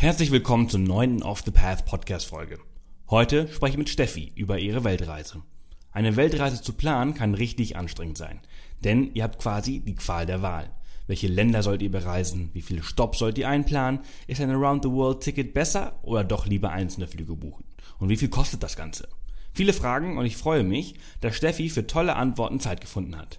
Herzlich willkommen zur neunten Off the Path Podcast Folge. Heute spreche ich mit Steffi über ihre Weltreise. Eine Weltreise zu planen kann richtig anstrengend sein, denn ihr habt quasi die Qual der Wahl. Welche Länder sollt ihr bereisen? Wie viele Stops sollt ihr einplanen? Ist ein Around the World Ticket besser oder doch lieber einzelne Flüge buchen? Und wie viel kostet das Ganze? Viele Fragen und ich freue mich, dass Steffi für tolle Antworten Zeit gefunden hat.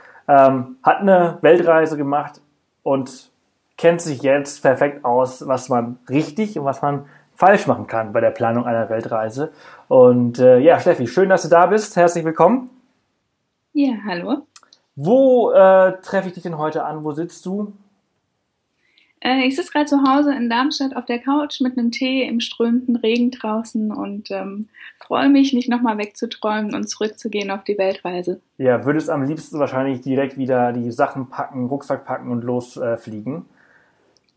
ähm, hat eine Weltreise gemacht und kennt sich jetzt perfekt aus, was man richtig und was man falsch machen kann bei der Planung einer Weltreise. Und äh, ja, Steffi, schön, dass du da bist. Herzlich willkommen. Ja, hallo. Wo äh, treffe ich dich denn heute an? Wo sitzt du? Äh, ich sitze gerade zu Hause in Darmstadt auf der Couch mit einem Tee im strömenden Regen draußen und ähm, freue mich, nicht nochmal wegzuträumen und zurückzugehen auf die Weltreise. Ja, würdest am liebsten wahrscheinlich direkt wieder die Sachen packen, Rucksack packen und losfliegen.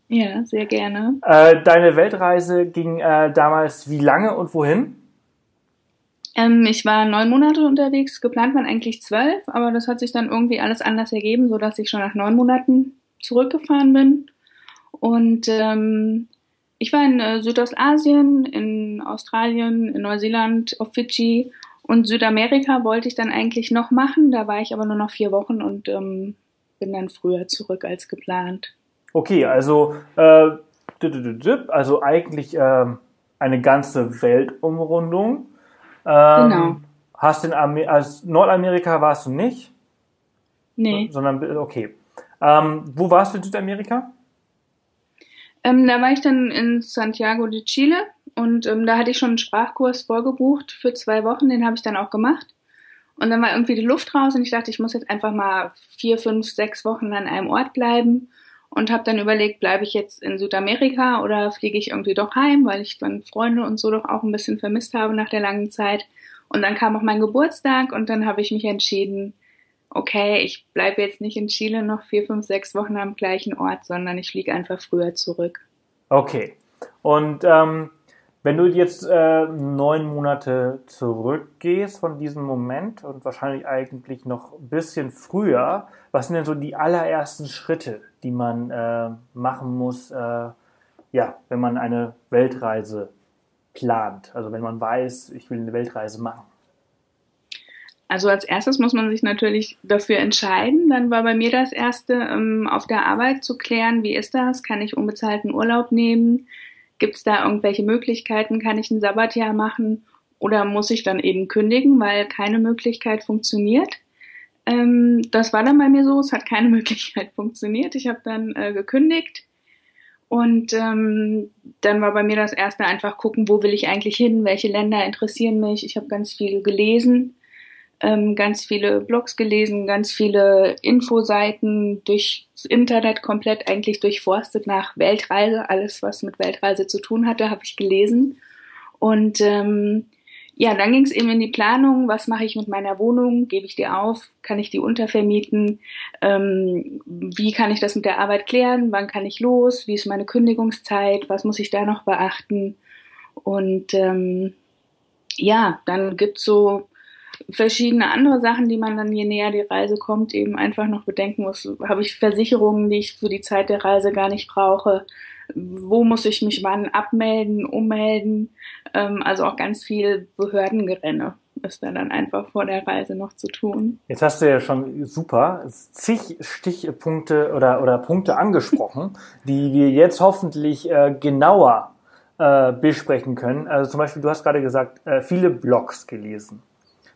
Äh, ja, sehr gerne. Äh, deine Weltreise ging äh, damals wie lange und wohin? Ähm, ich war neun Monate unterwegs, geplant waren eigentlich zwölf, aber das hat sich dann irgendwie alles anders ergeben, sodass ich schon nach neun Monaten zurückgefahren bin. Und ähm, ich war in äh, Südostasien, in Australien, in Neuseeland, auf Fidschi und Südamerika wollte ich dann eigentlich noch machen. Da war ich aber nur noch vier Wochen und ähm, bin dann früher zurück als geplant. Okay, also, äh, also eigentlich äh, eine ganze Weltumrundung. Ähm, genau. Hast in Amer als Nordamerika warst du nicht? Nee. Sondern, okay. Ähm, wo warst du in Südamerika? Ähm, da war ich dann in Santiago de Chile und ähm, da hatte ich schon einen Sprachkurs vorgebucht für zwei Wochen, den habe ich dann auch gemacht. Und dann war irgendwie die Luft raus und ich dachte, ich muss jetzt einfach mal vier, fünf, sechs Wochen an einem Ort bleiben und habe dann überlegt, bleibe ich jetzt in Südamerika oder fliege ich irgendwie doch heim, weil ich dann Freunde und so doch auch ein bisschen vermisst habe nach der langen Zeit. Und dann kam auch mein Geburtstag und dann habe ich mich entschieden, okay, ich bleibe jetzt nicht in Chile noch vier, fünf, sechs Wochen am gleichen Ort, sondern ich fliege einfach früher zurück. Okay. Und ähm, wenn du jetzt äh, neun Monate zurückgehst von diesem Moment und wahrscheinlich eigentlich noch ein bisschen früher, was sind denn so die allerersten Schritte, die man äh, machen muss, äh, ja, wenn man eine Weltreise plant? Also wenn man weiß, ich will eine Weltreise machen. Also als erstes muss man sich natürlich dafür entscheiden. Dann war bei mir das erste, ähm, auf der Arbeit zu klären, wie ist das? Kann ich unbezahlten Urlaub nehmen? Gibt es da irgendwelche Möglichkeiten? Kann ich ein Sabbatjahr machen? Oder muss ich dann eben kündigen, weil keine Möglichkeit funktioniert? Ähm, das war dann bei mir so, es hat keine Möglichkeit funktioniert. Ich habe dann äh, gekündigt. Und ähm, dann war bei mir das erste einfach gucken, wo will ich eigentlich hin, welche Länder interessieren mich. Ich habe ganz viel gelesen ähm, ganz viele Blogs gelesen, ganz viele Infoseiten durchs Internet komplett eigentlich durchforstet nach Weltreise. Alles, was mit Weltreise zu tun hatte, habe ich gelesen. Und ähm, ja, dann ging es eben in die Planung, was mache ich mit meiner Wohnung, gebe ich die auf, kann ich die untervermieten, ähm, wie kann ich das mit der Arbeit klären, wann kann ich los, wie ist meine Kündigungszeit, was muss ich da noch beachten. Und ähm, ja, dann gibt's so verschiedene andere Sachen, die man dann je näher die Reise kommt, eben einfach noch bedenken muss. Habe ich Versicherungen, die ich für die Zeit der Reise gar nicht brauche? Wo muss ich mich wann abmelden, ummelden? Ähm, also auch ganz viel Behördengerenne ist da dann einfach vor der Reise noch zu tun. Jetzt hast du ja schon super zig Stichpunkte oder, oder Punkte angesprochen, die wir jetzt hoffentlich äh, genauer äh, besprechen können. Also zum Beispiel, du hast gerade gesagt, äh, viele Blogs gelesen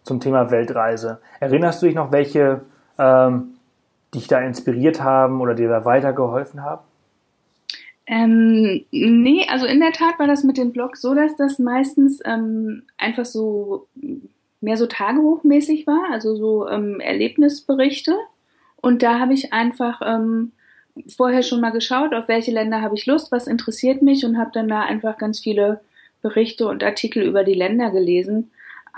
zum Thema Weltreise. Erinnerst du dich noch, welche ähm, dich da inspiriert haben oder dir da weitergeholfen haben? Ähm, nee, also in der Tat war das mit dem Blog so, dass das meistens ähm, einfach so mehr so tagebuchmäßig war, also so ähm, Erlebnisberichte. Und da habe ich einfach ähm, vorher schon mal geschaut, auf welche Länder habe ich Lust, was interessiert mich und habe dann da einfach ganz viele Berichte und Artikel über die Länder gelesen.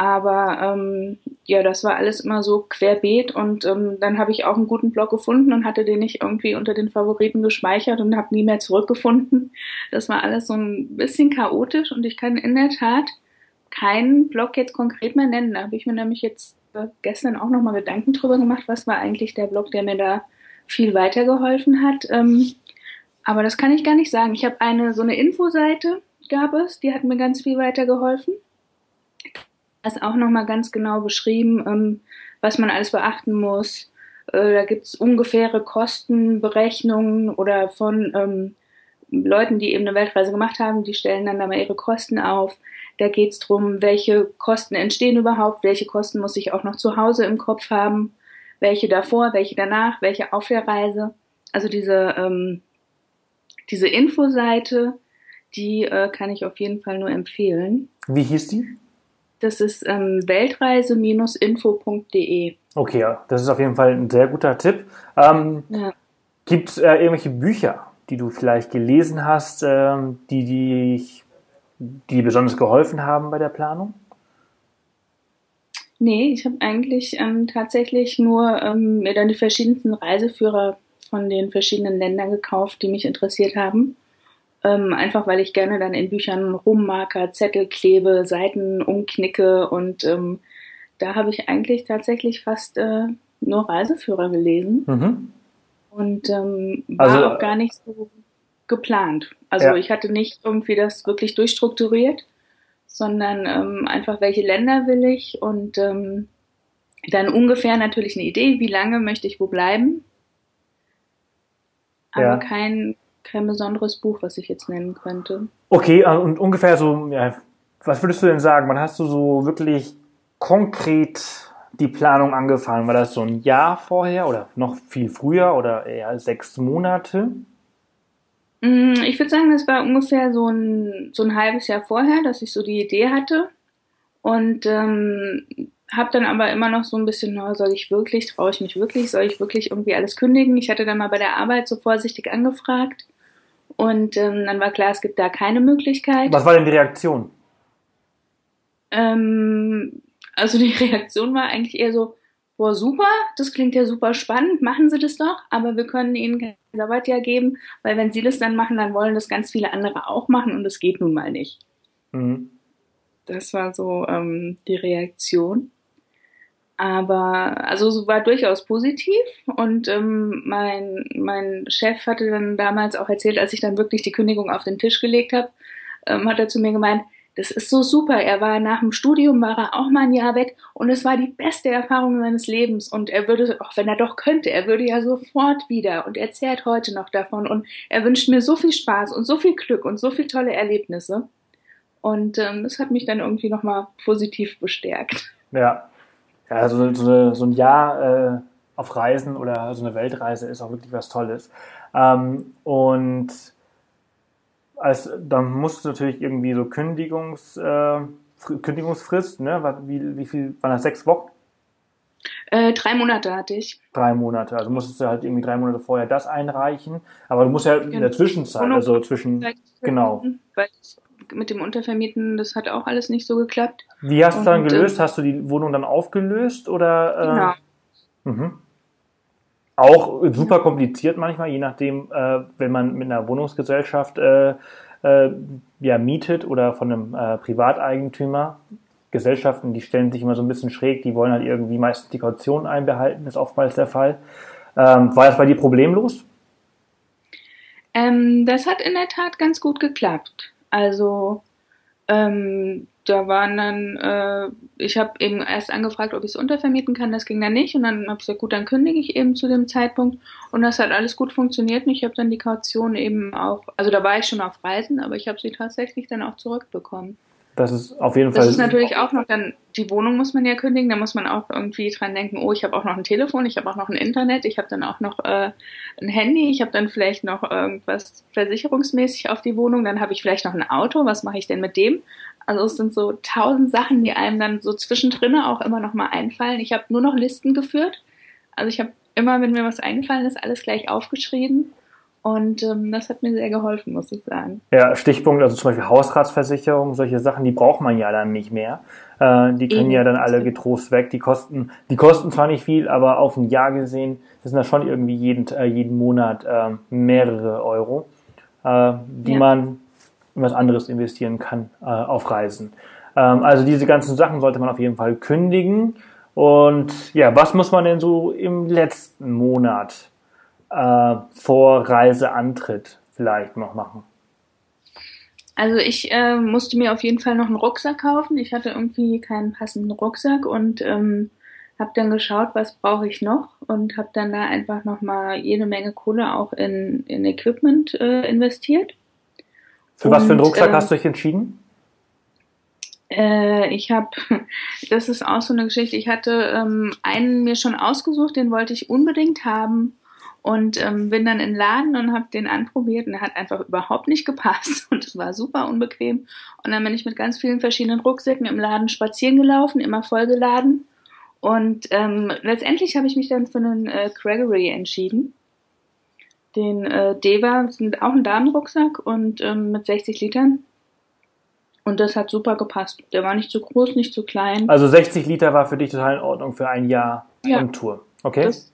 Aber ähm, ja, das war alles immer so querbeet und ähm, dann habe ich auch einen guten Blog gefunden und hatte den nicht irgendwie unter den Favoriten gespeichert und habe nie mehr zurückgefunden. Das war alles so ein bisschen chaotisch und ich kann in der Tat keinen Blog jetzt konkret mehr nennen. Da habe ich mir nämlich jetzt äh, gestern auch nochmal Gedanken drüber gemacht, was war eigentlich der Blog, der mir da viel weitergeholfen hat. Ähm, aber das kann ich gar nicht sagen. Ich habe eine so eine Infoseite gab es, die hat mir ganz viel weitergeholfen. Ist auch nochmal ganz genau beschrieben, ähm, was man alles beachten muss. Äh, da gibt es ungefähre Kostenberechnungen oder von ähm, Leuten, die eben eine Weltreise gemacht haben, die stellen dann da mal ihre Kosten auf. Da geht es darum, welche Kosten entstehen überhaupt, welche Kosten muss ich auch noch zu Hause im Kopf haben, welche davor, welche danach, welche auf der Reise. Also diese, ähm, diese Infoseite, die äh, kann ich auf jeden Fall nur empfehlen. Wie hieß die? Das ist ähm, weltreise-info.de. Okay, ja, das ist auf jeden Fall ein sehr guter Tipp. Ähm, ja. Gibt es äh, irgendwelche Bücher, die du vielleicht gelesen hast, ähm, die, die, die besonders geholfen haben bei der Planung? Nee, ich habe eigentlich ähm, tatsächlich nur ähm, mir dann die verschiedensten Reiseführer von den verschiedenen Ländern gekauft, die mich interessiert haben. Ähm, einfach weil ich gerne dann in Büchern Rummarker, Zettel klebe, Seiten umknicke und ähm, da habe ich eigentlich tatsächlich fast äh, nur Reiseführer gelesen. Mhm. Und ähm, war also, auch gar nicht so geplant. Also ja. ich hatte nicht irgendwie das wirklich durchstrukturiert, sondern ähm, einfach welche Länder will ich und ähm, dann ungefähr natürlich eine Idee, wie lange möchte ich wo bleiben. Aber ja. kein, kein besonderes Buch, was ich jetzt nennen könnte. Okay, äh, und ungefähr so, ja, was würdest du denn sagen? Wann hast du so wirklich konkret die Planung angefangen? War das so ein Jahr vorher oder noch viel früher oder eher sechs Monate? Mm, ich würde sagen, das war ungefähr so ein, so ein halbes Jahr vorher, dass ich so die Idee hatte. Und ähm, habe dann aber immer noch so ein bisschen, oh, soll ich wirklich, traue ich mich wirklich, soll ich wirklich irgendwie alles kündigen? Ich hatte dann mal bei der Arbeit so vorsichtig angefragt und ähm, dann war klar, es gibt da keine Möglichkeit. Was war denn die Reaktion? Ähm, also die Reaktion war eigentlich eher so, boah, super, das klingt ja super spannend, machen Sie das doch, aber wir können Ihnen kein Sabbatjahr geben, weil wenn Sie das dann machen, dann wollen das ganz viele andere auch machen und das geht nun mal nicht. Mhm. Das war so ähm, die Reaktion. Aber also es war durchaus positiv und ähm, mein, mein Chef hatte dann damals auch erzählt, als ich dann wirklich die Kündigung auf den Tisch gelegt habe, ähm, hat er zu mir gemeint, das ist so super. Er war nach dem Studium, war er auch mal ein Jahr weg und es war die beste Erfahrung seines Lebens. Und er würde, auch wenn er doch könnte, er würde ja sofort wieder und er zehrt heute noch davon und er wünscht mir so viel Spaß und so viel Glück und so viele tolle Erlebnisse. Und ähm, das hat mich dann irgendwie nochmal positiv bestärkt. Ja, ja, so, so, so ein Jahr äh, auf Reisen oder so eine Weltreise ist auch wirklich was Tolles. Ähm, und als, dann musst du natürlich irgendwie so Kündigungs, äh, Kündigungsfrist, ne? Wie, wie viel, waren das sechs Wochen? Äh, drei Monate hatte ich. Drei Monate. Also musstest du halt irgendwie drei Monate vorher das einreichen. Aber du musst ja in der genau. Zwischenzeit, also zwischen, genau. Weil mit dem Untervermieten, das hat auch alles nicht so geklappt. Wie hast du dann gelöst? Ähm, hast du die Wohnung dann aufgelöst oder? Äh, genau. Mhm. Auch super kompliziert manchmal, je nachdem, äh, wenn man mit einer Wohnungsgesellschaft äh, äh, ja, mietet oder von einem äh, Privateigentümer. Gesellschaften, die stellen sich immer so ein bisschen schräg, die wollen halt irgendwie meistens die Kaution einbehalten, ist oftmals der Fall. Ähm, war das bei dir problemlos? Ähm, das hat in der Tat ganz gut geklappt. Also ähm, da waren dann, äh, ich habe eben erst angefragt, ob ich es untervermieten kann, das ging dann nicht. Und dann habe ich gesagt, gut, dann kündige ich eben zu dem Zeitpunkt. Und das hat alles gut funktioniert. Und ich habe dann die Kaution eben auch, also da war ich schon auf Reisen, aber ich habe sie tatsächlich dann auch zurückbekommen. Das ist auf jeden Fall. Das ist natürlich auch noch dann, die Wohnung muss man ja kündigen, da muss man auch irgendwie dran denken, oh, ich habe auch noch ein Telefon, ich habe auch noch ein Internet, ich habe dann auch noch äh, ein Handy, ich habe dann vielleicht noch irgendwas versicherungsmäßig auf die Wohnung, dann habe ich vielleicht noch ein Auto, was mache ich denn mit dem? Also es sind so tausend Sachen, die einem dann so zwischendrin auch immer noch mal einfallen. Ich habe nur noch Listen geführt. Also ich habe immer, wenn mir was eingefallen ist, alles gleich aufgeschrieben. Und ähm, das hat mir sehr geholfen, muss ich sagen. Ja, Stichpunkt, also zum Beispiel Hausratsversicherung, solche Sachen, die braucht man ja dann nicht mehr. Äh, die können Eben. ja dann alle getrost weg. Die kosten, die kosten zwar nicht viel, aber auf ein Jahr gesehen sind das schon irgendwie jeden, äh, jeden Monat äh, mehrere Euro, äh, die ja. man in was anderes investieren kann äh, auf Reisen. Ähm, also diese ganzen Sachen sollte man auf jeden Fall kündigen. Und ja, was muss man denn so im letzten Monat äh, vor Reiseantritt vielleicht noch machen? Also ich äh, musste mir auf jeden Fall noch einen Rucksack kaufen. Ich hatte irgendwie keinen passenden Rucksack und ähm, habe dann geschaut, was brauche ich noch und habe dann da einfach noch mal jede Menge Kohle auch in, in Equipment äh, investiert. Für und, was für einen Rucksack äh, hast du dich entschieden? Äh, ich habe, das ist auch so eine Geschichte. Ich hatte ähm, einen mir schon ausgesucht, den wollte ich unbedingt haben und ähm, bin dann in den Laden und habe den anprobiert und er hat einfach überhaupt nicht gepasst und es war super unbequem. Und dann bin ich mit ganz vielen verschiedenen Rucksäcken im Laden spazieren gelaufen, immer vollgeladen. Und ähm, letztendlich habe ich mich dann für einen äh, Gregory entschieden. Den äh, Deva auch ein Damenrucksack und ähm, mit 60 Litern. Und das hat super gepasst. Der war nicht zu groß, nicht zu klein. Also 60 Liter war für dich total in Ordnung für ein Jahr ja. Tour. Okay. Das,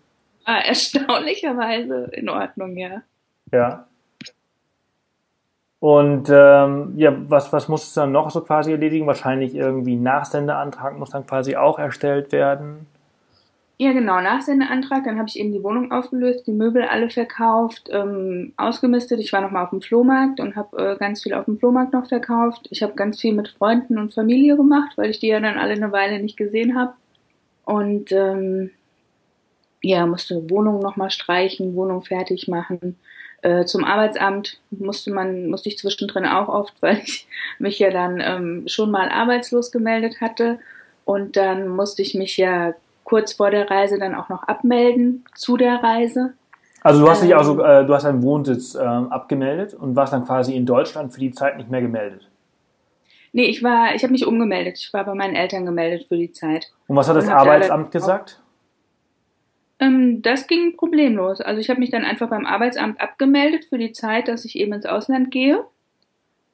war erstaunlicherweise in Ordnung, ja. Ja. Und ähm, ja, was, was muss es dann noch so quasi erledigen? Wahrscheinlich irgendwie Nachsendeantrag muss dann quasi auch erstellt werden. Ja, genau, Nachsendeantrag. Dann habe ich eben die Wohnung aufgelöst, die Möbel alle verkauft, ähm, ausgemistet. Ich war nochmal auf dem Flohmarkt und habe äh, ganz viel auf dem Flohmarkt noch verkauft. Ich habe ganz viel mit Freunden und Familie gemacht, weil ich die ja dann alle eine Weile nicht gesehen habe. Und ähm, ja, musste Wohnung nochmal streichen, Wohnung fertig machen. Äh, zum Arbeitsamt musste man, musste ich zwischendrin auch oft, weil ich mich ja dann ähm, schon mal arbeitslos gemeldet hatte. Und dann musste ich mich ja kurz vor der Reise dann auch noch abmelden zu der Reise. Also du hast dich also, äh, du hast deinen Wohnsitz äh, abgemeldet und warst dann quasi in Deutschland für die Zeit nicht mehr gemeldet. Nee, ich war, ich habe mich umgemeldet. Ich war bei meinen Eltern gemeldet für die Zeit. Und was hat das Arbeitsamt gesagt? Ähm, das ging problemlos. Also ich habe mich dann einfach beim Arbeitsamt abgemeldet für die Zeit, dass ich eben ins Ausland gehe.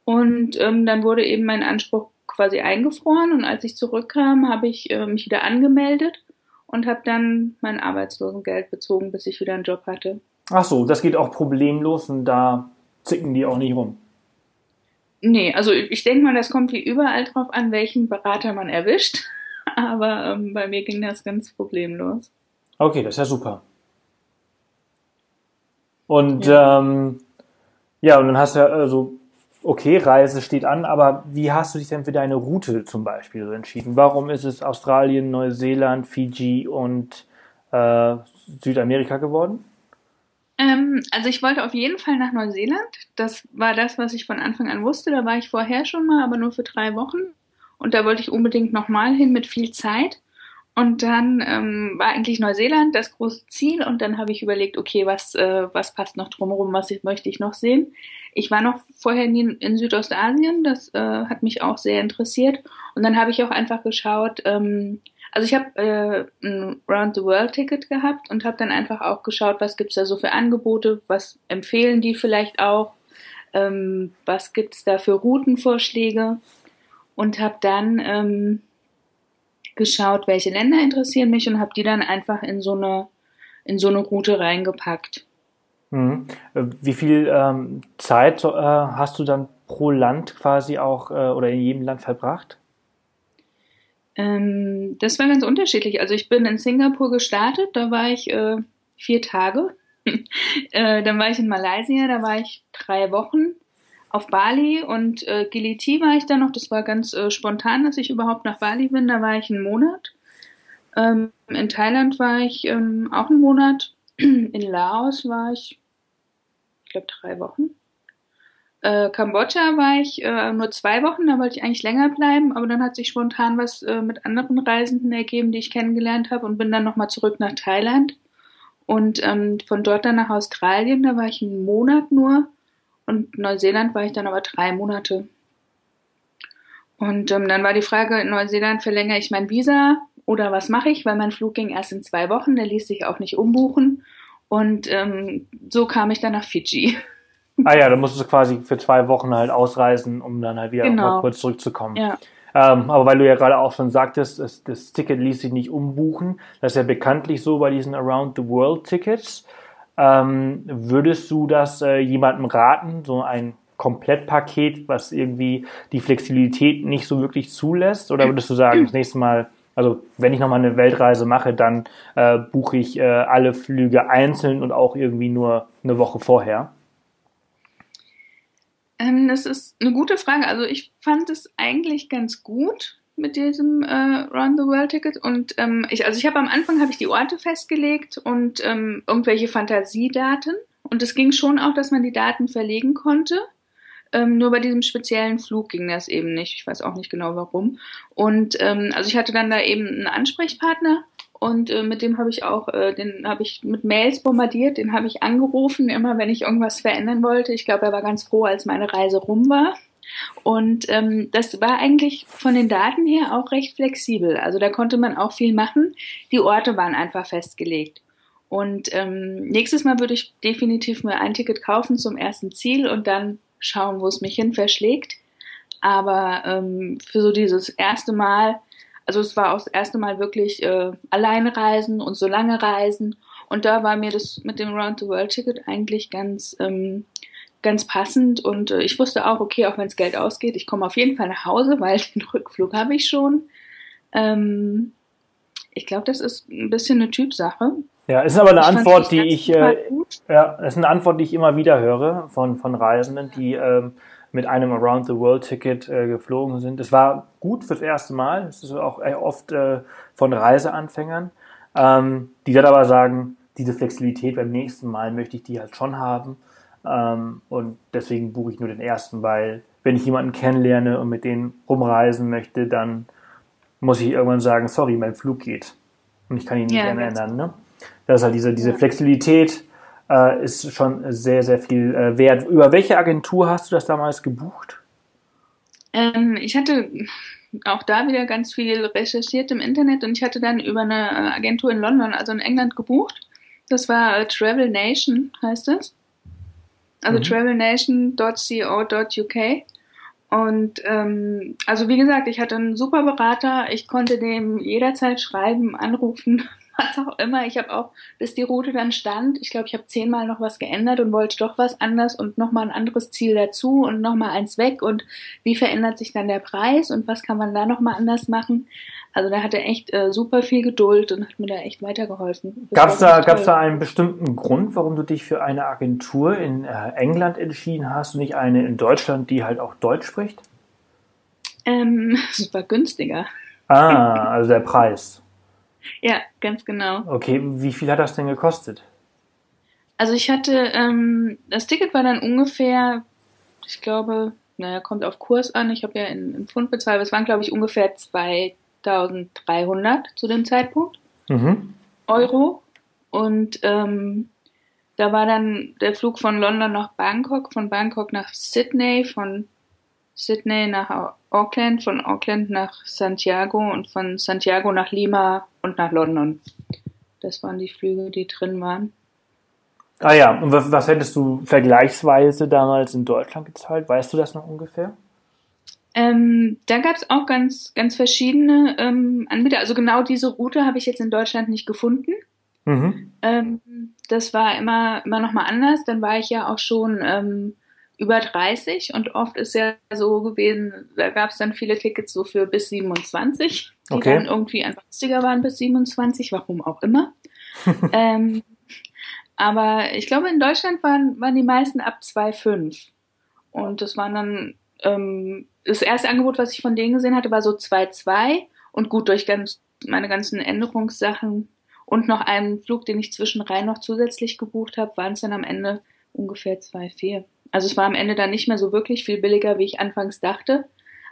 Und ähm, dann wurde eben mein Anspruch quasi eingefroren. Und als ich zurückkam, habe ich äh, mich wieder angemeldet und habe dann mein Arbeitslosengeld bezogen, bis ich wieder einen Job hatte. Ach so, das geht auch problemlos und da zicken die auch nicht rum. Nee, also ich denke mal, das kommt wie überall drauf an, welchen Berater man erwischt. Aber ähm, bei mir ging das ganz problemlos. Okay, das ist ja super. Und ja, ähm, ja und dann hast du ja, also, okay, Reise steht an, aber wie hast du dich denn für deine Route zum Beispiel so entschieden? Warum ist es Australien, Neuseeland, Fiji und äh, Südamerika geworden? Ähm, also ich wollte auf jeden Fall nach Neuseeland. Das war das, was ich von Anfang an wusste. Da war ich vorher schon mal, aber nur für drei Wochen. Und da wollte ich unbedingt nochmal hin mit viel Zeit. Und dann ähm, war eigentlich Neuseeland das große Ziel und dann habe ich überlegt, okay, was, äh, was passt noch drumherum, was ich, möchte ich noch sehen. Ich war noch vorher nie in Südostasien, das äh, hat mich auch sehr interessiert. Und dann habe ich auch einfach geschaut, ähm, also ich habe äh, ein Round the World Ticket gehabt und habe dann einfach auch geschaut, was gibt's da so für Angebote, was empfehlen die vielleicht auch, ähm, was gibt's da für Routenvorschläge und habe dann ähm, geschaut, welche Länder interessieren mich und habe die dann einfach in so eine, in so eine Route reingepackt. Mhm. Wie viel ähm, Zeit äh, hast du dann pro Land quasi auch äh, oder in jedem Land verbracht? Ähm, das war ganz unterschiedlich. Also ich bin in Singapur gestartet, da war ich äh, vier Tage. äh, dann war ich in Malaysia, da war ich drei Wochen auf Bali und äh, Giliti war ich da noch. Das war ganz äh, spontan, dass ich überhaupt nach Bali bin. Da war ich einen Monat. Ähm, in Thailand war ich ähm, auch einen Monat. In Laos war ich, ich glaube, drei Wochen. Äh, Kambodscha war ich äh, nur zwei Wochen, da wollte ich eigentlich länger bleiben, aber dann hat sich spontan was äh, mit anderen Reisenden ergeben, die ich kennengelernt habe und bin dann nochmal zurück nach Thailand. Und ähm, von dort dann nach Australien, da war ich einen Monat nur und Neuseeland war ich dann aber drei Monate. Und ähm, dann war die Frage, in Neuseeland verlängere ich mein Visa oder was mache ich, weil mein Flug ging erst in zwei Wochen, der ließ sich auch nicht umbuchen. Und ähm, so kam ich dann nach Fidschi. Ah ja, da musstest du quasi für zwei Wochen halt ausreisen, um dann halt wieder genau. kurz zurückzukommen. Ja. Ähm, aber weil du ja gerade auch schon sagtest, das, das, Ticket ließ sich nicht umbuchen, das ist ja bekanntlich so bei diesen Around the World Tickets. Ähm, würdest du das äh, jemandem raten, so ein Komplettpaket, was irgendwie die Flexibilität nicht so wirklich zulässt? Oder würdest du sagen, das nächste Mal, also wenn ich nochmal eine Weltreise mache, dann äh, buche ich äh, alle Flüge einzeln und auch irgendwie nur eine Woche vorher? Ähm, das ist eine gute Frage. Also ich fand es eigentlich ganz gut mit diesem äh, Round the World Ticket und ähm, ich also ich habe am Anfang habe ich die Orte festgelegt und ähm, irgendwelche Fantasiedaten und es ging schon auch, dass man die Daten verlegen konnte. Ähm, nur bei diesem speziellen Flug ging das eben nicht. Ich weiß auch nicht genau warum. Und ähm, also ich hatte dann da eben einen Ansprechpartner und äh, mit dem habe ich auch, äh, den habe ich mit Mails bombardiert, den habe ich angerufen, immer wenn ich irgendwas verändern wollte. Ich glaube, er war ganz froh, als meine Reise rum war. Und ähm, das war eigentlich von den Daten her auch recht flexibel. Also da konnte man auch viel machen. Die Orte waren einfach festgelegt. Und ähm, nächstes Mal würde ich definitiv mir ein Ticket kaufen zum ersten Ziel und dann schauen, wo es mich hin verschlägt. Aber ähm, für so dieses erste Mal also es war auch das erste Mal wirklich äh, alleine reisen und so lange reisen. Und da war mir das mit dem Round the World Ticket eigentlich ganz, ähm, ganz passend. Und äh, ich wusste auch, okay, auch wenn es Geld ausgeht, ich komme auf jeden Fall nach Hause, weil den Rückflug habe ich schon. Ähm, ich glaube, das ist ein bisschen eine Typsache. Ja, ist aber eine ich Antwort, die ich, äh, ja, ist eine Antwort, die ich immer wieder höre von, von Reisenden, die ähm, mit einem Around the World Ticket äh, geflogen sind. Es war gut fürs erste Mal. Es ist auch oft äh, von Reiseanfängern, ähm, die dann aber sagen, diese Flexibilität beim nächsten Mal möchte ich die halt schon haben. Ähm, und deswegen buche ich nur den ersten, weil wenn ich jemanden kennenlerne und mit denen rumreisen möchte, dann muss ich irgendwann sagen, sorry, mein Flug geht. Und ich kann ihn nicht ja, ändern. Ne? Das ist halt diese, diese Flexibilität, äh, ist schon sehr, sehr viel äh, wert. Über welche Agentur hast du das damals gebucht? Ähm, ich hatte auch da wieder ganz viel recherchiert im Internet und ich hatte dann über eine äh, Agentur in London, also in England, gebucht. Das war äh, Travel Nation, heißt es. Also mhm. travelnation.co.uk. Und ähm, also wie gesagt, ich hatte einen super Berater. Ich konnte dem jederzeit schreiben, anrufen, was auch immer. Ich habe auch, bis die Route dann stand, ich glaube, ich habe zehnmal noch was geändert und wollte doch was anders und nochmal ein anderes Ziel dazu und nochmal eins weg und wie verändert sich dann der Preis und was kann man da nochmal anders machen. Also da hat er echt äh, super viel Geduld und hat mir da echt weitergeholfen. Gab es da, gab's da einen bestimmten Grund, warum du dich für eine Agentur in äh, England entschieden hast und nicht eine in Deutschland, die halt auch Deutsch spricht? Ähm, super günstiger. Ah, also der Preis. Ja, ganz genau. Okay, wie viel hat das denn gekostet? Also ich hatte, ähm, das Ticket war dann ungefähr, ich glaube, naja, kommt auf Kurs an, ich habe ja in, in Pfund bezahlt, es waren glaube ich ungefähr 2300 zu dem Zeitpunkt mhm. Euro. Und ähm, da war dann der Flug von London nach Bangkok, von Bangkok nach Sydney, von Sydney nach Auckland, von Auckland nach Santiago und von Santiago nach Lima und nach London. Das waren die Flüge, die drin waren. Ah ja, und was, was hättest du vergleichsweise damals in Deutschland gezahlt? Weißt du das noch ungefähr? Ähm, da gab es auch ganz, ganz verschiedene ähm, Anbieter. Also genau diese Route habe ich jetzt in Deutschland nicht gefunden. Mhm. Ähm, das war immer, immer nochmal anders. Dann war ich ja auch schon ähm, über 30 und oft ist ja so gewesen, da gab es dann viele Tickets so für bis 27, die okay. dann irgendwie einfach günstiger waren bis 27, warum auch immer. ähm, aber ich glaube, in Deutschland waren, waren die meisten ab 2,5. Und das waren dann, ähm, das erste Angebot, was ich von denen gesehen hatte, war so 2,2 und gut durch ganz, meine ganzen Änderungssachen und noch einen Flug, den ich zwischen noch zusätzlich gebucht habe, waren es dann am Ende ungefähr 2,4. Also es war am Ende dann nicht mehr so wirklich viel billiger, wie ich anfangs dachte.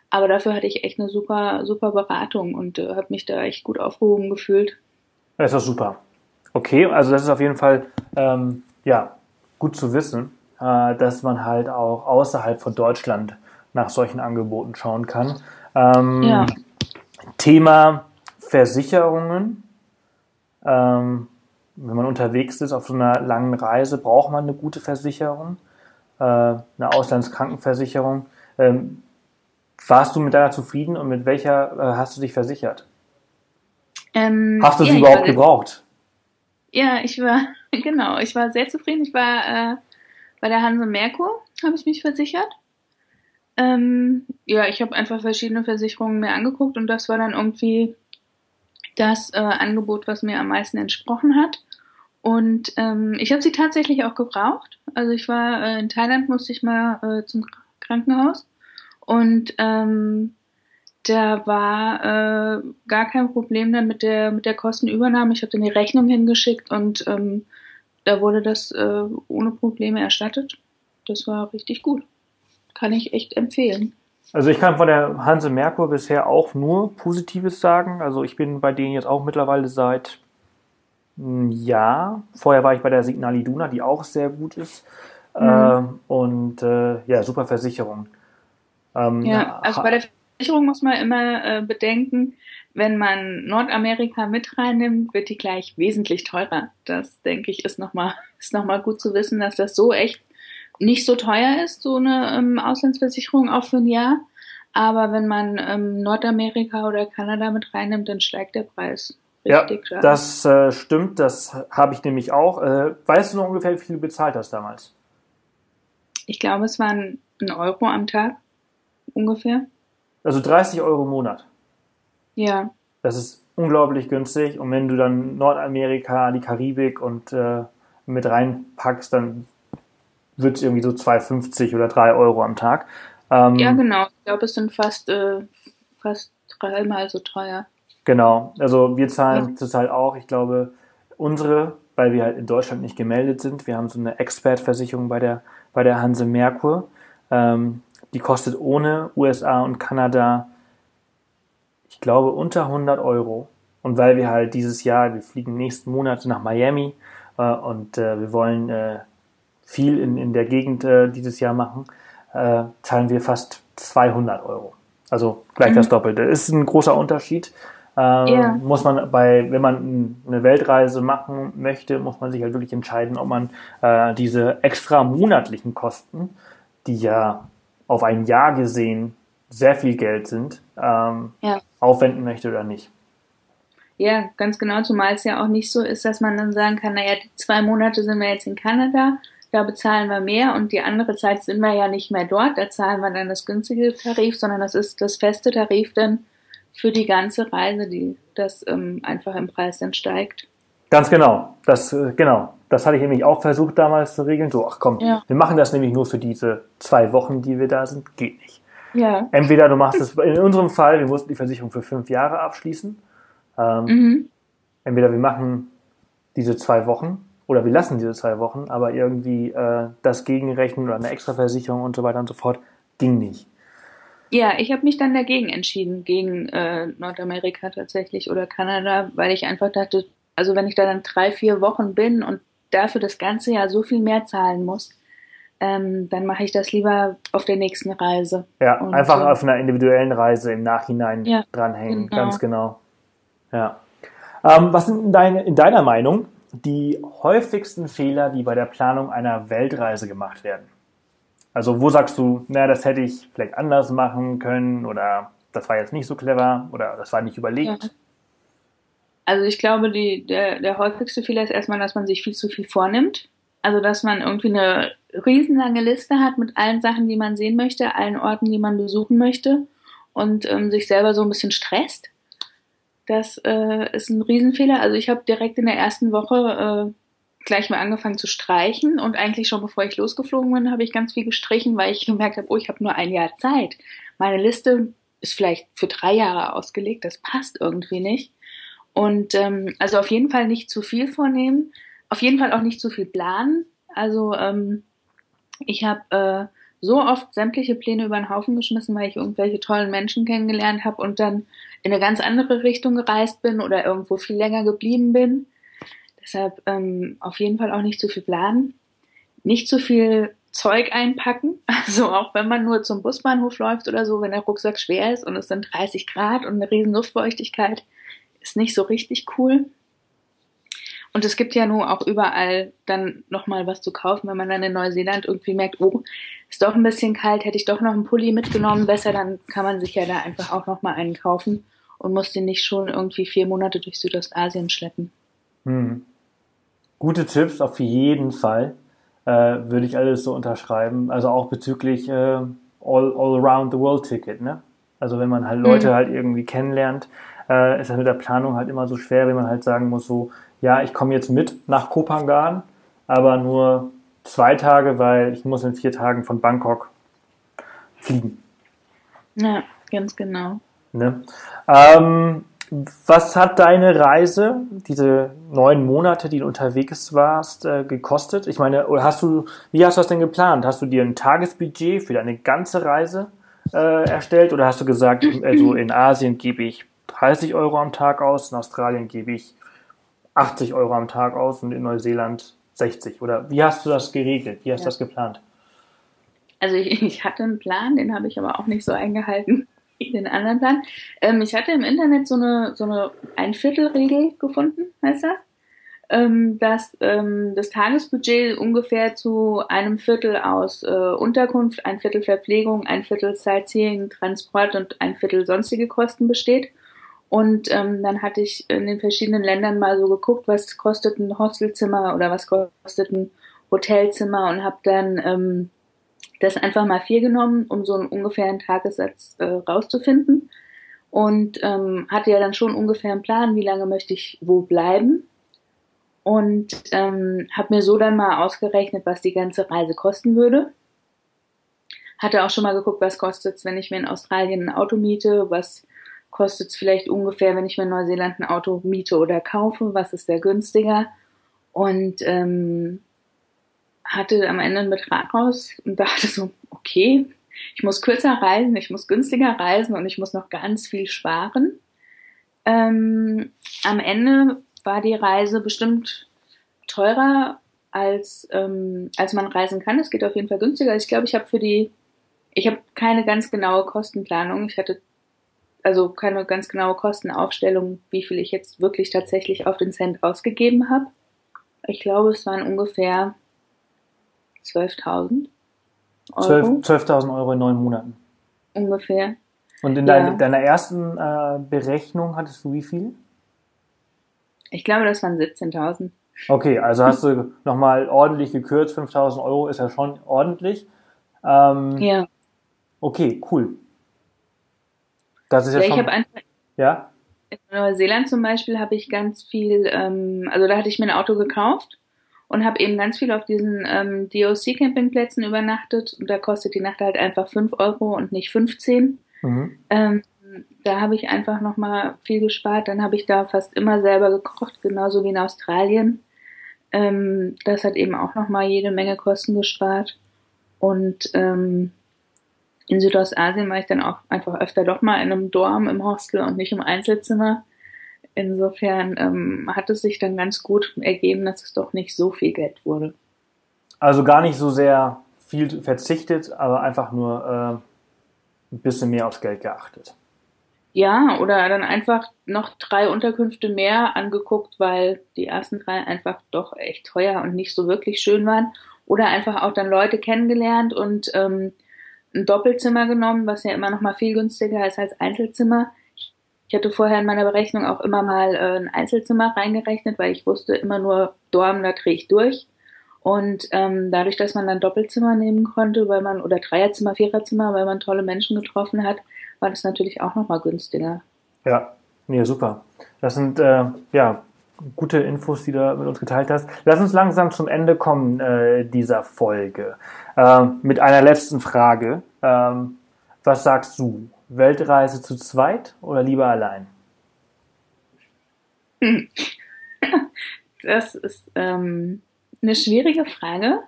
Aber dafür hatte ich echt eine super, super Beratung und äh, habe mich da echt gut aufgehoben gefühlt. Das ist doch super. Okay, also das ist auf jeden Fall ähm, ja gut zu wissen, äh, dass man halt auch außerhalb von Deutschland nach solchen Angeboten schauen kann. Ähm, ja. Thema Versicherungen. Ähm, wenn man unterwegs ist auf so einer langen Reise, braucht man eine gute Versicherung, äh, eine Auslandskrankenversicherung. Ähm, warst du mit deiner zufrieden und mit welcher äh, hast du dich versichert? Ähm, hast du ja, sie überhaupt gebraucht? Ja, ich war, genau, ich war sehr zufrieden. Ich war äh, bei der Hanse Merkur, habe ich mich versichert. Ähm, ja, ich habe einfach verschiedene Versicherungen mir angeguckt und das war dann irgendwie das äh, Angebot, was mir am meisten entsprochen hat. Und ähm, ich habe sie tatsächlich auch gebraucht. Also ich war äh, in Thailand, musste ich mal äh, zum Krankenhaus und ähm, da war äh, gar kein Problem dann mit der mit der Kostenübernahme. Ich habe dann die Rechnung hingeschickt und ähm, da wurde das äh, ohne Probleme erstattet. Das war richtig gut. Kann ich echt empfehlen. Also ich kann von der Hanse Merkur bisher auch nur Positives sagen. Also ich bin bei denen jetzt auch mittlerweile seit einem Jahr. Vorher war ich bei der Signal Iduna, die auch sehr gut ist. Mhm. Ähm, und äh, ja, super Versicherung. Ähm, ja, also bei der Versicherung muss man immer äh, bedenken, wenn man Nordamerika mit reinnimmt, wird die gleich wesentlich teurer. Das denke ich ist nochmal ist noch mal gut zu wissen, dass das so echt nicht so teuer ist, so eine ähm, Auslandsversicherung auch für ein Jahr. Aber wenn man ähm, Nordamerika oder Kanada mit reinnimmt, dann steigt der Preis. Richtig, ja, das äh, stimmt, das habe ich nämlich auch. Äh, weißt du noch ungefähr, wie viel du bezahlt hast damals? Ich glaube, es waren ein Euro am Tag ungefähr. Also 30 Euro im Monat. Ja. Das ist unglaublich günstig. Und wenn du dann Nordamerika, die Karibik und äh, mit reinpackst, dann wird es irgendwie so 2,50 oder 3 Euro am Tag. Ähm, ja, genau. Ich glaube, es sind fast, äh, fast dreimal so teuer. Genau. Also wir zahlen ja. zurzeit auch, ich glaube, unsere, weil wir halt in Deutschland nicht gemeldet sind. Wir haben so eine Expert-Versicherung bei der, bei der Hanse Merkur. Ähm, die kostet ohne USA und Kanada, ich glaube, unter 100 Euro. Und weil wir halt dieses Jahr, wir fliegen nächsten Monat nach Miami äh, und äh, wir wollen äh, viel in, in der Gegend äh, dieses Jahr machen, äh, zahlen wir fast 200 Euro. Also gleich mhm. das Doppelte. Ist ein großer Unterschied. Ähm, yeah. Muss man bei, wenn man eine Weltreise machen möchte, muss man sich halt wirklich entscheiden, ob man äh, diese extra monatlichen Kosten, die ja auf ein Jahr gesehen sehr viel Geld sind, ähm, ja. aufwenden möchte oder nicht. Ja, ganz genau, zumal es ja auch nicht so ist, dass man dann sagen kann, naja, die zwei Monate sind wir jetzt in Kanada, da bezahlen wir mehr und die andere Zeit sind wir ja nicht mehr dort, da zahlen wir dann das günstige Tarif, sondern das ist das feste Tarif dann für die ganze Reise, die das ähm, einfach im Preis dann steigt. Ganz genau, das äh, genau. Das hatte ich nämlich auch versucht damals zu regeln. So, ach komm, ja. wir machen das nämlich nur für diese zwei Wochen, die wir da sind. Geht nicht. Ja. Entweder du machst es, in unserem Fall, wir mussten die Versicherung für fünf Jahre abschließen. Ähm, mhm. Entweder wir machen diese zwei Wochen oder wir lassen diese zwei Wochen, aber irgendwie äh, das gegenrechnen oder eine Extraversicherung und so weiter und so fort ging nicht. Ja, ich habe mich dann dagegen entschieden, gegen äh, Nordamerika tatsächlich oder Kanada, weil ich einfach dachte, also wenn ich da dann drei, vier Wochen bin und dafür das ganze Jahr so viel mehr zahlen muss, ähm, dann mache ich das lieber auf der nächsten Reise. Ja, und einfach so. auf einer individuellen Reise im Nachhinein ja, dranhängen, genau. ganz genau. Ja. Ähm, was sind in, deine, in deiner Meinung die häufigsten Fehler, die bei der Planung einer Weltreise gemacht werden? Also wo sagst du, na, das hätte ich vielleicht anders machen können oder das war jetzt nicht so clever oder das war nicht überlegt? Also ich glaube, die, der, der häufigste Fehler ist erstmal, dass man sich viel zu viel vornimmt. Also dass man irgendwie eine riesenlange Liste hat mit allen Sachen, die man sehen möchte, allen Orten, die man besuchen möchte und ähm, sich selber so ein bisschen stresst. Das äh, ist ein Riesenfehler. Also ich habe direkt in der ersten Woche äh, gleich mal angefangen zu streichen und eigentlich schon bevor ich losgeflogen bin, habe ich ganz viel gestrichen, weil ich gemerkt habe, oh, ich habe nur ein Jahr Zeit. Meine Liste ist vielleicht für drei Jahre ausgelegt, das passt irgendwie nicht. Und ähm, also auf jeden Fall nicht zu viel vornehmen, auf jeden Fall auch nicht zu viel planen. Also ähm, ich habe äh, so oft sämtliche Pläne über den Haufen geschmissen, weil ich irgendwelche tollen Menschen kennengelernt habe und dann in eine ganz andere Richtung gereist bin oder irgendwo viel länger geblieben bin. Deshalb ähm, auf jeden Fall auch nicht zu viel planen, nicht zu viel Zeug einpacken. Also auch wenn man nur zum Busbahnhof läuft oder so, wenn der Rucksack schwer ist und es sind 30 Grad und eine riesen Luftfeuchtigkeit, ist nicht so richtig cool. Und es gibt ja nun auch überall dann nochmal was zu kaufen, wenn man dann in Neuseeland irgendwie merkt, oh, ist doch ein bisschen kalt, hätte ich doch noch einen Pulli mitgenommen, besser, dann kann man sich ja da einfach auch nochmal einen kaufen und muss den nicht schon irgendwie vier Monate durch Südostasien schleppen. Hm. Gute Tipps auf jeden Fall. Äh, würde ich alles so unterschreiben. Also auch bezüglich äh, all, all around the world Ticket, ne? Also wenn man halt Leute mhm. halt irgendwie kennenlernt, äh, ist das mit der Planung halt immer so schwer, wenn man halt sagen muss, so, ja, ich komme jetzt mit nach Kopangan, aber nur zwei Tage, weil ich muss in vier Tagen von Bangkok fliegen. Ja, ganz genau. Ne? Ähm, was hat deine Reise, diese neun Monate, die du unterwegs warst, äh, gekostet? Ich meine, hast du, wie hast du das denn geplant? Hast du dir ein Tagesbudget für deine ganze Reise äh, erstellt oder hast du gesagt, also in Asien gebe ich 30 Euro am Tag aus, in Australien gebe ich 80 Euro am Tag aus und in Neuseeland 60? Oder wie hast du das geregelt? Wie hast du ja. das geplant? Also ich, ich, hatte einen Plan, den habe ich aber auch nicht so eingehalten wie den anderen Plan. Ähm, ich hatte im Internet so eine, so eine Ein-Viertel-Regel gefunden, heißt das? Ähm, dass ähm, das Tagesbudget ungefähr zu einem Viertel aus äh, Unterkunft, ein Viertel Verpflegung, ein Viertel Sightseeing, Transport und ein Viertel sonstige Kosten besteht. Und ähm, dann hatte ich in den verschiedenen Ländern mal so geguckt, was kostet ein Hostelzimmer oder was kostet ein Hotelzimmer und habe dann ähm, das einfach mal vier genommen, um so einen ungefähren Tagessatz äh, rauszufinden. Und ähm, hatte ja dann schon ungefähr einen Plan, wie lange möchte ich wo bleiben. Und ähm, habe mir so dann mal ausgerechnet, was die ganze Reise kosten würde. Hatte auch schon mal geguckt, was kostet wenn ich mir in Australien ein Auto miete, was kostet es vielleicht ungefähr, wenn ich mir in Neuseeland ein Auto miete oder kaufe, was ist da günstiger. Und ähm, hatte am Ende einen Betrag raus und dachte so, okay, ich muss kürzer reisen, ich muss günstiger reisen und ich muss noch ganz viel sparen. Ähm, am Ende war die Reise bestimmt teurer, als, ähm, als man reisen kann. Es geht auf jeden Fall günstiger. Ich glaube, ich habe für die, ich habe keine ganz genaue Kostenplanung. Ich hatte also keine ganz genaue Kostenaufstellung, wie viel ich jetzt wirklich tatsächlich auf den Cent ausgegeben habe. Ich glaube, es waren ungefähr 12.000 Euro. 12.000 Euro in neun Monaten. Ungefähr. Und in ja. deiner ersten äh, Berechnung hattest du wie viel? Ich glaube, das waren 17.000. Okay, also hast du nochmal ordentlich gekürzt. 5.000 Euro ist ja schon ordentlich. Ähm, ja. Okay, cool. Das ist ja, ja schon. Ich einfach, ja. In Neuseeland zum Beispiel habe ich ganz viel, ähm, also da hatte ich mir ein Auto gekauft und habe eben ganz viel auf diesen ähm, DOC-Campingplätzen übernachtet und da kostet die Nacht halt einfach 5 Euro und nicht 15. Mhm. Ähm, da habe ich einfach nochmal viel gespart. Dann habe ich da fast immer selber gekocht, genauso wie in Australien. Ähm, das hat eben auch nochmal jede Menge Kosten gespart. Und ähm, in Südostasien war ich dann auch einfach öfter doch mal in einem Dorm im Hostel und nicht im Einzelzimmer. Insofern ähm, hat es sich dann ganz gut ergeben, dass es doch nicht so viel Geld wurde. Also gar nicht so sehr viel verzichtet, aber einfach nur äh, ein bisschen mehr aufs Geld geachtet. Ja, oder dann einfach noch drei Unterkünfte mehr angeguckt, weil die ersten drei einfach doch echt teuer und nicht so wirklich schön waren. Oder einfach auch dann Leute kennengelernt und ähm, ein Doppelzimmer genommen, was ja immer noch mal viel günstiger ist als Einzelzimmer. Ich hatte vorher in meiner Berechnung auch immer mal äh, ein Einzelzimmer reingerechnet, weil ich wusste immer nur Dorm, da drehe ich durch. Und ähm, dadurch, dass man dann Doppelzimmer nehmen konnte, weil man oder Dreierzimmer, Viererzimmer, weil man tolle Menschen getroffen hat, war das natürlich auch noch mal günstiger. Ja, nee, super. Das sind äh, ja gute Infos, die du mit uns geteilt hast. Lass uns langsam zum Ende kommen äh, dieser Folge. Äh, mit einer letzten Frage. Ähm, was sagst du? Weltreise zu zweit oder lieber allein? Das ist ähm, eine schwierige Frage.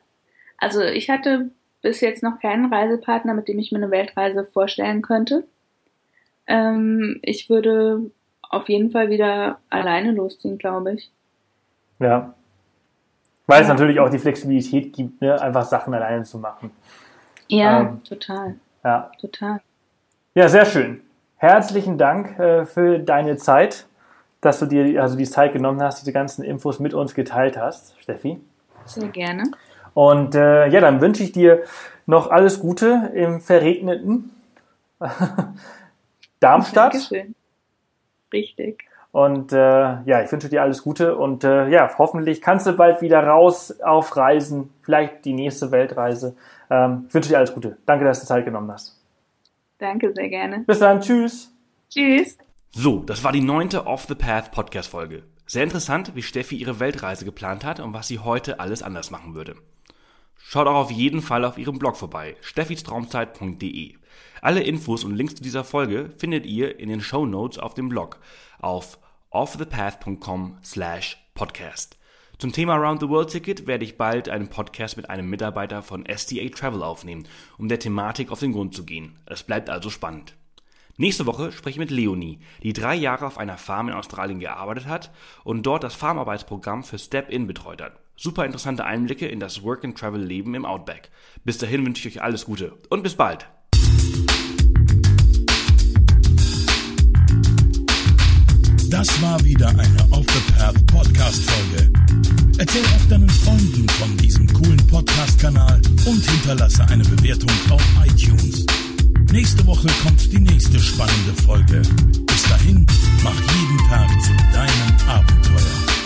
Also ich hatte bis jetzt noch keinen Reisepartner, mit dem ich mir eine Weltreise vorstellen könnte. Ähm, ich würde auf jeden Fall wieder alleine losziehen, glaube ich. Ja. Weil es natürlich auch die Flexibilität gibt, ne, einfach Sachen alleine zu machen. Ja, ähm, total. Ja. Total. Ja, sehr schön. Herzlichen Dank äh, für deine Zeit, dass du dir also die Zeit genommen hast, diese ganzen Infos mit uns geteilt hast, Steffi. Sehr gerne. Und äh, ja, dann wünsche ich dir noch alles Gute im verregneten Darmstadt. Dankeschön. Richtig. Und äh, ja, ich wünsche dir alles Gute und äh, ja, hoffentlich kannst du bald wieder raus auf Reisen, vielleicht die nächste Weltreise. Ähm, ich wünsche dir alles Gute. Danke, dass du Zeit genommen hast. Danke, sehr gerne. Bis dann, tschüss. Tschüss. So, das war die neunte Off the Path Podcast Folge. Sehr interessant, wie Steffi ihre Weltreise geplant hat und was sie heute alles anders machen würde. Schaut auch auf jeden Fall auf ihrem Blog vorbei, steffistraumzeit.de. Alle Infos und Links zu dieser Folge findet ihr in den Show Notes auf dem Blog auf offthepath.com slash podcast. Zum Thema Round the World Ticket werde ich bald einen Podcast mit einem Mitarbeiter von STA Travel aufnehmen, um der Thematik auf den Grund zu gehen. Es bleibt also spannend. Nächste Woche spreche ich mit Leonie, die drei Jahre auf einer Farm in Australien gearbeitet hat und dort das Farmarbeitsprogramm für Step In betreut hat super interessante Einblicke in das Work-and-Travel-Leben im Outback. Bis dahin wünsche ich euch alles Gute und bis bald. Das war wieder eine Off the Path Podcast Folge. Erzähl auch deinen Freunden von diesem coolen Podcast Kanal und hinterlasse eine Bewertung auf iTunes. Nächste Woche kommt die nächste spannende Folge. Bis dahin, mach jeden Tag zu deinem Abenteuer.